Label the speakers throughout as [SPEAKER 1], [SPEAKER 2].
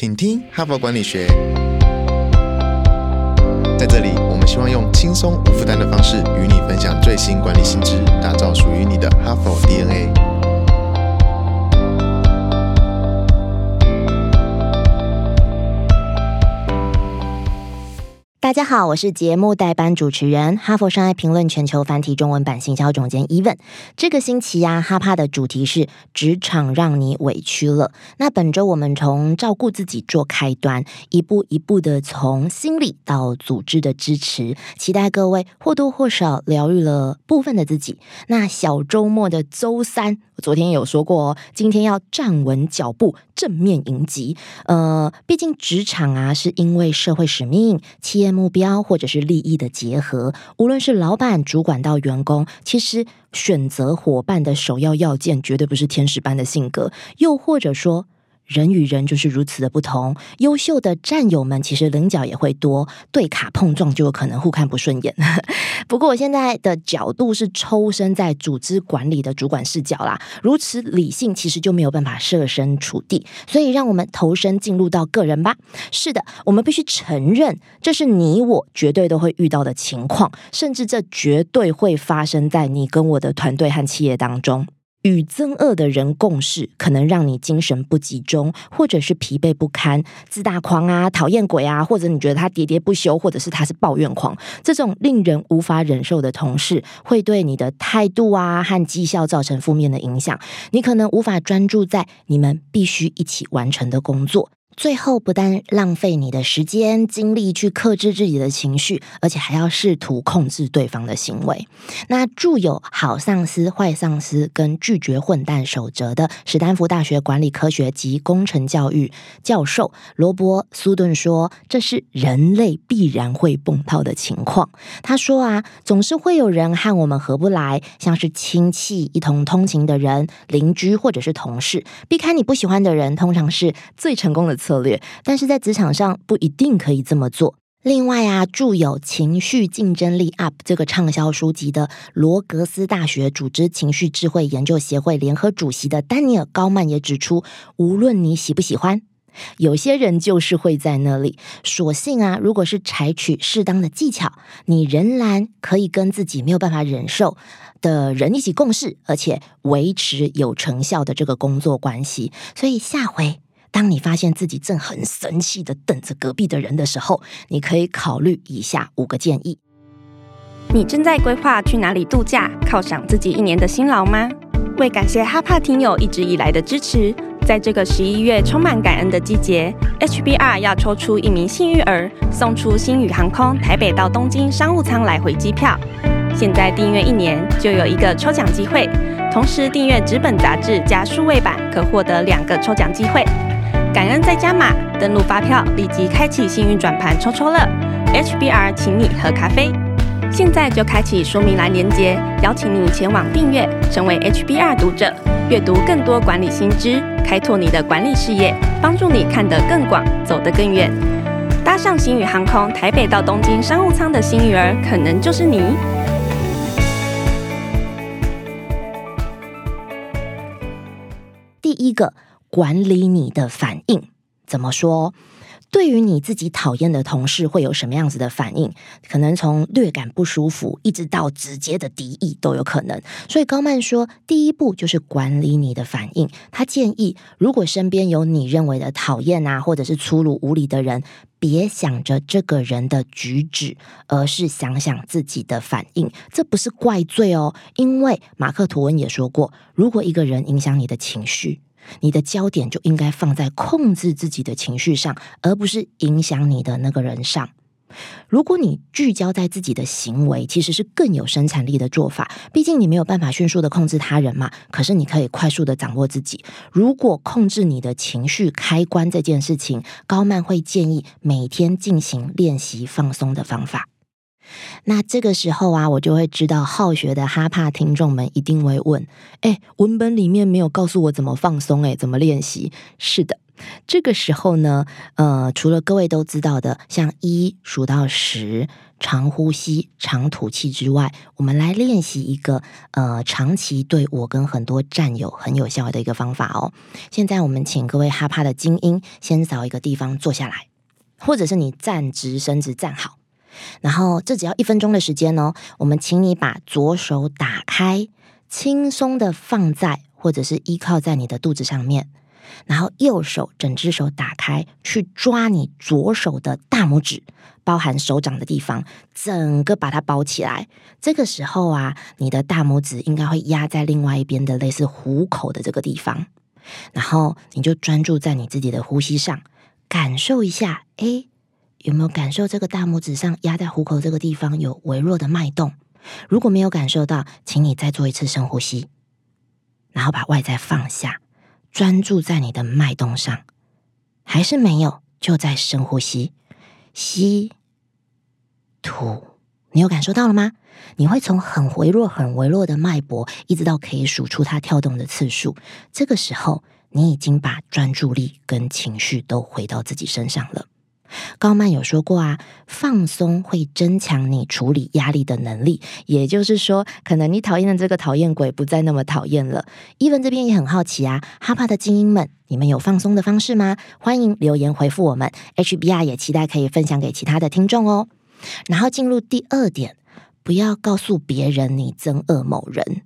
[SPEAKER 1] 请听哈佛管理学。在这里，我们希望用轻松无负担的方式与你分享最新管理新知，打造属于你的哈佛 DNA。
[SPEAKER 2] 大家好，我是节目代班主持人，哈佛商业评论全球繁体中文版行销总监 Even。这个星期呀，哈帕的主题是职场让你委屈了。那本周我们从照顾自己做开端，一步一步的从心理到组织的支持，期待各位或多或少疗愈了部分的自己。那小周末的周三，昨天有说过哦，今天要站稳脚步，正面迎击。呃，毕竟职场啊，是因为社会使命、企业。目标或者是利益的结合，无论是老板、主管到员工，其实选择伙伴的首要要件，绝对不是天使般的性格，又或者说。人与人就是如此的不同，优秀的战友们其实棱角也会多，对卡碰撞就有可能互看不顺眼。不过我现在的角度是抽身在组织管理的主管视角啦，如此理性其实就没有办法设身处地，所以让我们投身进入到个人吧。是的，我们必须承认，这是你我绝对都会遇到的情况，甚至这绝对会发生在你跟我的团队和企业当中。与憎恶的人共事，可能让你精神不集中，或者是疲惫不堪、自大狂啊、讨厌鬼啊，或者你觉得他喋喋不休，或者是他是抱怨狂，这种令人无法忍受的同事，会对你的态度啊和绩效造成负面的影响。你可能无法专注在你们必须一起完成的工作。最后，不但浪费你的时间精力去克制自己的情绪，而且还要试图控制对方的行为。那著有《好上司、坏上司》跟拒绝混蛋守则的史丹福大学管理科学及工程教育教授罗伯·苏顿说：“这是人类必然会碰到的情况。”他说：“啊，总是会有人和我们合不来，像是亲戚、一同通勤的人、邻居或者是同事。避开你不喜欢的人，通常是最成功的。”策略，但是在职场上不一定可以这么做。另外啊，著有《情绪竞争力 Up》这个畅销书籍的罗格斯大学组织情绪智慧研究协会联合主席的丹尼尔高曼也指出，无论你喜不喜欢，有些人就是会在那里。所幸啊，如果是采取适当的技巧，你仍然可以跟自己没有办法忍受的人一起共事，而且维持有成效的这个工作关系。所以下回。当你发现自己正很生气的等着隔壁的人的时候，你可以考虑以下五个建议。
[SPEAKER 3] 你正在规划去哪里度假，犒赏自己一年的辛劳吗？为感谢哈帕听友一直以来的支持，在这个十一月充满感恩的季节，HBR 要抽出一名幸运儿，送出星宇航空台北到东京商务舱来回机票。现在订阅一年就有一个抽奖机会，同时订阅纸本杂志加数位版，可获得两个抽奖机会。感恩再加码，登录发票立即开启幸运转盘抽抽乐，HBR 请你喝咖啡。现在就开启说明栏连接，邀请你前往订阅，成为 HBR 读者，阅读更多管理新知，开拓你的管理视野，帮助你看得更广，走得更远。搭上星宇航空台北到东京商务舱的幸运儿，可能就是你。
[SPEAKER 2] 第一个。管理你的反应怎么说？对于你自己讨厌的同事，会有什么样子的反应？可能从略感不舒服，一直到直接的敌意都有可能。所以高曼说，第一步就是管理你的反应。他建议，如果身边有你认为的讨厌啊，或者是粗鲁无礼的人，别想着这个人的举止，而是想想自己的反应。这不是怪罪哦，因为马克吐温也说过，如果一个人影响你的情绪。你的焦点就应该放在控制自己的情绪上，而不是影响你的那个人上。如果你聚焦在自己的行为，其实是更有生产力的做法。毕竟你没有办法迅速的控制他人嘛，可是你可以快速的掌握自己。如果控制你的情绪开关这件事情，高曼会建议每天进行练习放松的方法。那这个时候啊，我就会知道好学的哈帕听众们一定会问：哎，文本里面没有告诉我怎么放松，哎，怎么练习？是的，这个时候呢，呃，除了各位都知道的，像一数到十，长呼吸、长吐气之外，我们来练习一个呃长期对我跟很多战友很有效的一个方法哦。现在我们请各位哈帕的精英先找一个地方坐下来，或者是你站直身子站好，然后这只要一分钟的时间哦。我们请你把左手打开，轻松的放在或者是依靠在你的肚子上面。然后右手整只手打开，去抓你左手的大拇指，包含手掌的地方，整个把它包起来。这个时候啊，你的大拇指应该会压在另外一边的类似虎口的这个地方。然后你就专注在你自己的呼吸上，感受一下，哎，有没有感受这个大拇指上压在虎口这个地方有微弱的脉动？如果没有感受到，请你再做一次深呼吸，然后把外在放下。专注在你的脉动上，还是没有？就在深呼吸，吸吐，你有感受到了吗？你会从很微弱、很微弱的脉搏，一直到可以数出它跳动的次数。这个时候，你已经把专注力跟情绪都回到自己身上了。高曼有说过啊，放松会增强你处理压力的能力。也就是说，可能你讨厌的这个讨厌鬼不再那么讨厌了。伊文这边也很好奇啊，哈帕的精英们，你们有放松的方式吗？欢迎留言回复我们。HBR 也期待可以分享给其他的听众哦。然后进入第二点，不要告诉别人你憎恶某人，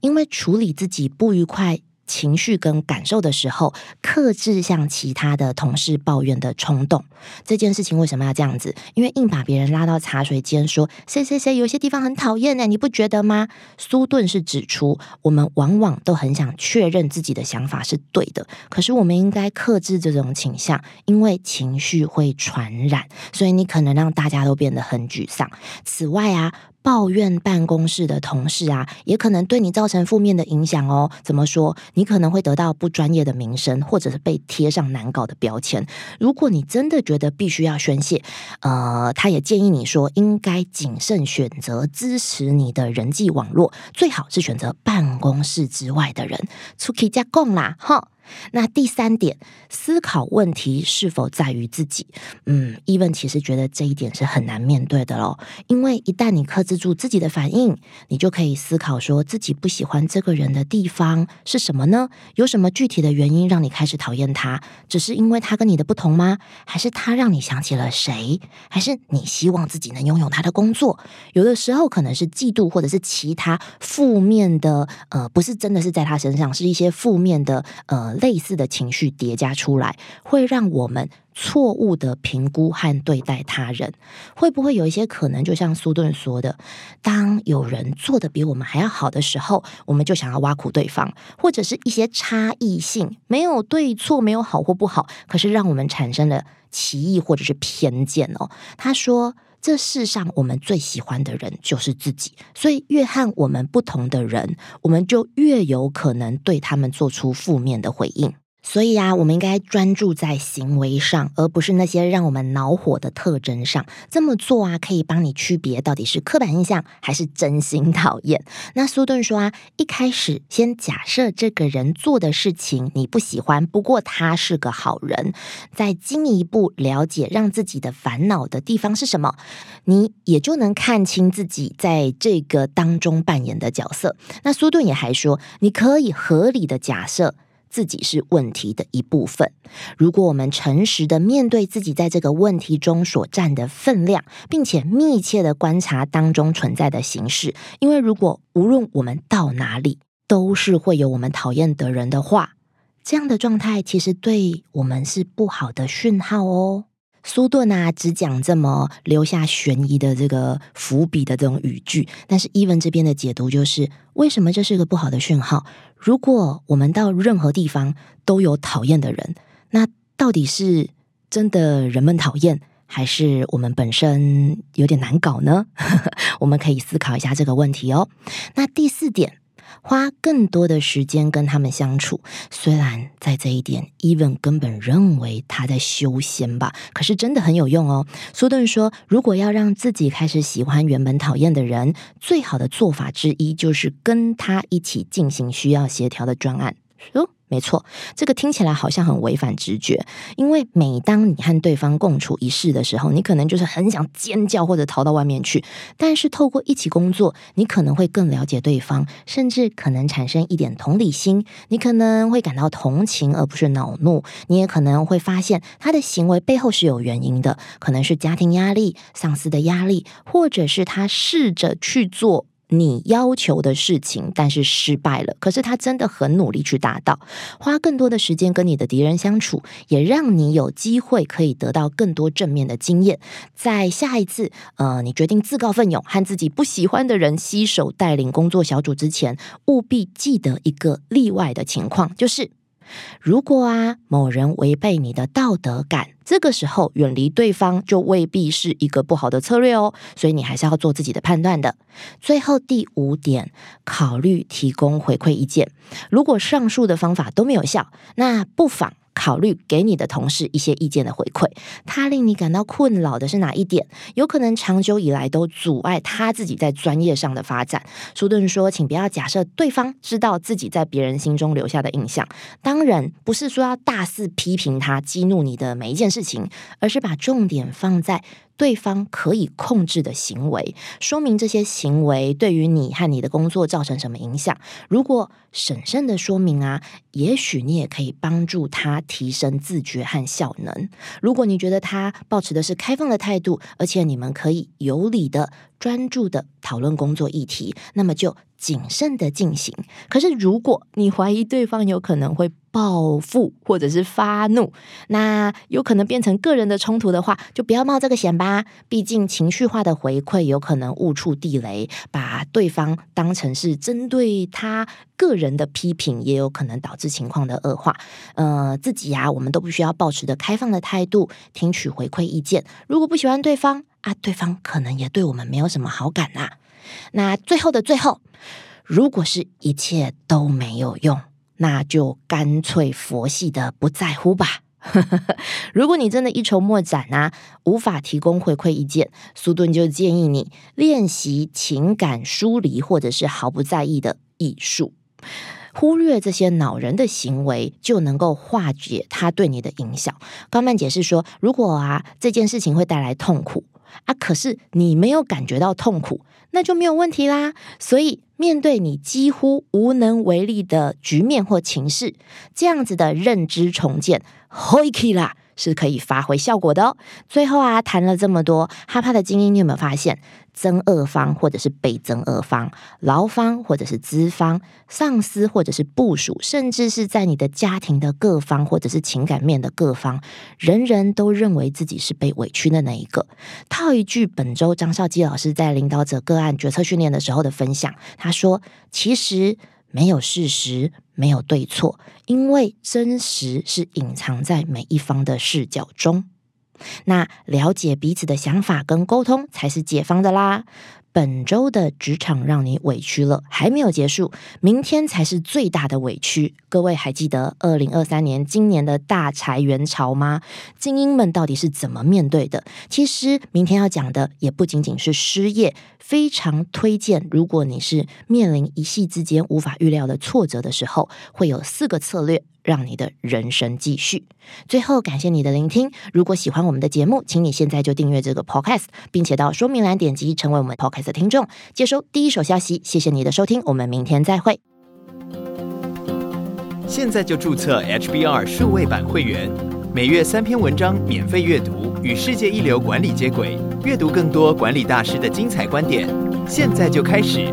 [SPEAKER 2] 因为处理自己不愉快。情绪跟感受的时候，克制向其他的同事抱怨的冲动，这件事情为什么要这样子？因为硬把别人拉到茶水间说谁谁谁有些地方很讨厌呢？你不觉得吗？苏顿是指出，我们往往都很想确认自己的想法是对的，可是我们应该克制这种倾向，因为情绪会传染，所以你可能让大家都变得很沮丧。此外啊。抱怨办公室的同事啊，也可能对你造成负面的影响哦。怎么说？你可能会得到不专业的名声，或者是被贴上难搞的标签。如果你真的觉得必须要宣泄，呃，他也建议你说，应该谨慎选择支持你的人际网络，最好是选择办公室之外的人。出去加共啦，哈。那第三点，思考问题是否在于自己？嗯，伊文其实觉得这一点是很难面对的喽。因为一旦你克制住自己的反应，你就可以思考说自己不喜欢这个人的地方是什么呢？有什么具体的原因让你开始讨厌他？只是因为他跟你的不同吗？还是他让你想起了谁？还是你希望自己能拥有他的工作？有的时候可能是嫉妒，或者是其他负面的，呃，不是真的是在他身上，是一些负面的，呃。类似的情绪叠加出来，会让我们错误的评估和对待他人。会不会有一些可能，就像苏顿说的，当有人做的比我们还要好的时候，我们就想要挖苦对方，或者是一些差异性，没有对错，没有好或不好，可是让我们产生了歧义或者是偏见哦。他说。这世上我们最喜欢的人就是自己，所以越和我们不同的人，我们就越有可能对他们做出负面的回应。所以啊，我们应该专注在行为上，而不是那些让我们恼火的特征上。这么做啊，可以帮你区别到底是刻板印象还是真心讨厌。那苏顿说啊，一开始先假设这个人做的事情你不喜欢，不过他是个好人，再进一步了解让自己的烦恼的地方是什么，你也就能看清自己在这个当中扮演的角色。那苏顿也还说，你可以合理的假设。自己是问题的一部分。如果我们诚实的面对自己在这个问题中所占的分量，并且密切的观察当中存在的形式，因为如果无论我们到哪里都是会有我们讨厌的人的话，这样的状态其实对我们是不好的讯号哦。苏顿啊，只讲这么留下悬疑的这个伏笔的这种语句，但是伊文这边的解读就是，为什么这是个不好的讯号？如果我们到任何地方都有讨厌的人，那到底是真的人们讨厌，还是我们本身有点难搞呢？我们可以思考一下这个问题哦。那第四点。花更多的时间跟他们相处，虽然在这一点，Even 根本认为他在修仙吧，可是真的很有用哦。苏顿说，如果要让自己开始喜欢原本讨厌的人，最好的做法之一就是跟他一起进行需要协调的专案。哦，没错，这个听起来好像很违反直觉，因为每当你和对方共处一室的时候，你可能就是很想尖叫或者逃到外面去。但是透过一起工作，你可能会更了解对方，甚至可能产生一点同理心。你可能会感到同情而不是恼怒，你也可能会发现他的行为背后是有原因的，可能是家庭压力、上司的压力，或者是他试着去做。你要求的事情，但是失败了。可是他真的很努力去达到，花更多的时间跟你的敌人相处，也让你有机会可以得到更多正面的经验。在下一次，呃，你决定自告奋勇和自己不喜欢的人携手带领工作小组之前，务必记得一个例外的情况，就是。如果啊，某人违背你的道德感，这个时候远离对方就未必是一个不好的策略哦。所以你还是要做自己的判断的。最后第五点，考虑提供回馈意见。如果上述的方法都没有效，那不妨。考虑给你的同事一些意见的回馈，他令你感到困扰的是哪一点？有可能长久以来都阻碍他自己在专业上的发展。舒顿说：“请不要假设对方知道自己在别人心中留下的印象。当然，不是说要大肆批评他、激怒你的每一件事情，而是把重点放在。”对方可以控制的行为，说明这些行为对于你和你的工作造成什么影响。如果审慎的说明啊，也许你也可以帮助他提升自觉和效能。如果你觉得他保持的是开放的态度，而且你们可以有理的、专注的讨论工作议题，那么就。谨慎的进行。可是，如果你怀疑对方有可能会报复或者是发怒，那有可能变成个人的冲突的话，就不要冒这个险吧。毕竟，情绪化的回馈有可能误触地雷，把对方当成是针对他个人的批评，也有可能导致情况的恶化。呃，自己呀，我们都不需要保持的开放的态度，听取回馈意见。如果不喜欢对方啊，对方可能也对我们没有什么好感呐。那最后的最后，如果是一切都没有用，那就干脆佛系的不在乎吧。如果你真的一筹莫展啊，无法提供回馈意见，苏顿就建议你练习情感疏离，或者是毫不在意的艺术，忽略这些恼人的行为，就能够化解他对你的影响。高曼解释说，如果啊这件事情会带来痛苦。啊！可是你没有感觉到痛苦，那就没有问题啦。所以，面对你几乎无能为力的局面或情势，这样子的认知重建，OK 啦。是可以发挥效果的哦。最后啊，谈了这么多，哈帕的精英，你有没有发现，增恶方或者是被增恶方，劳方或者是资方，上司或者是部属，甚至是在你的家庭的各方或者是情感面的各方，人人都认为自己是被委屈的那一个。套一句本周张少基老师在领导者个案决策训练的时候的分享，他说：“其实。”没有事实，没有对错，因为真实是隐藏在每一方的视角中。那了解彼此的想法跟沟通，才是解方的啦。本周的职场让你委屈了，还没有结束，明天才是最大的委屈。各位还记得二零二三年今年的大裁员潮吗？精英们到底是怎么面对的？其实明天要讲的也不仅仅是失业，非常推荐，如果你是面临一夕之间无法预料的挫折的时候，会有四个策略。让你的人生继续。最后，感谢你的聆听。如果喜欢我们的节目，请你现在就订阅这个 Podcast，并且到说明栏点击成为我们 Podcast 的听众，接收第一手消息。谢谢你的收听，我们明天再会。
[SPEAKER 4] 现在就注册 HBR 数位版会员，每月三篇文章免费阅读，与世界一流管理接轨，阅读更多管理大师的精彩观点。现在就开始。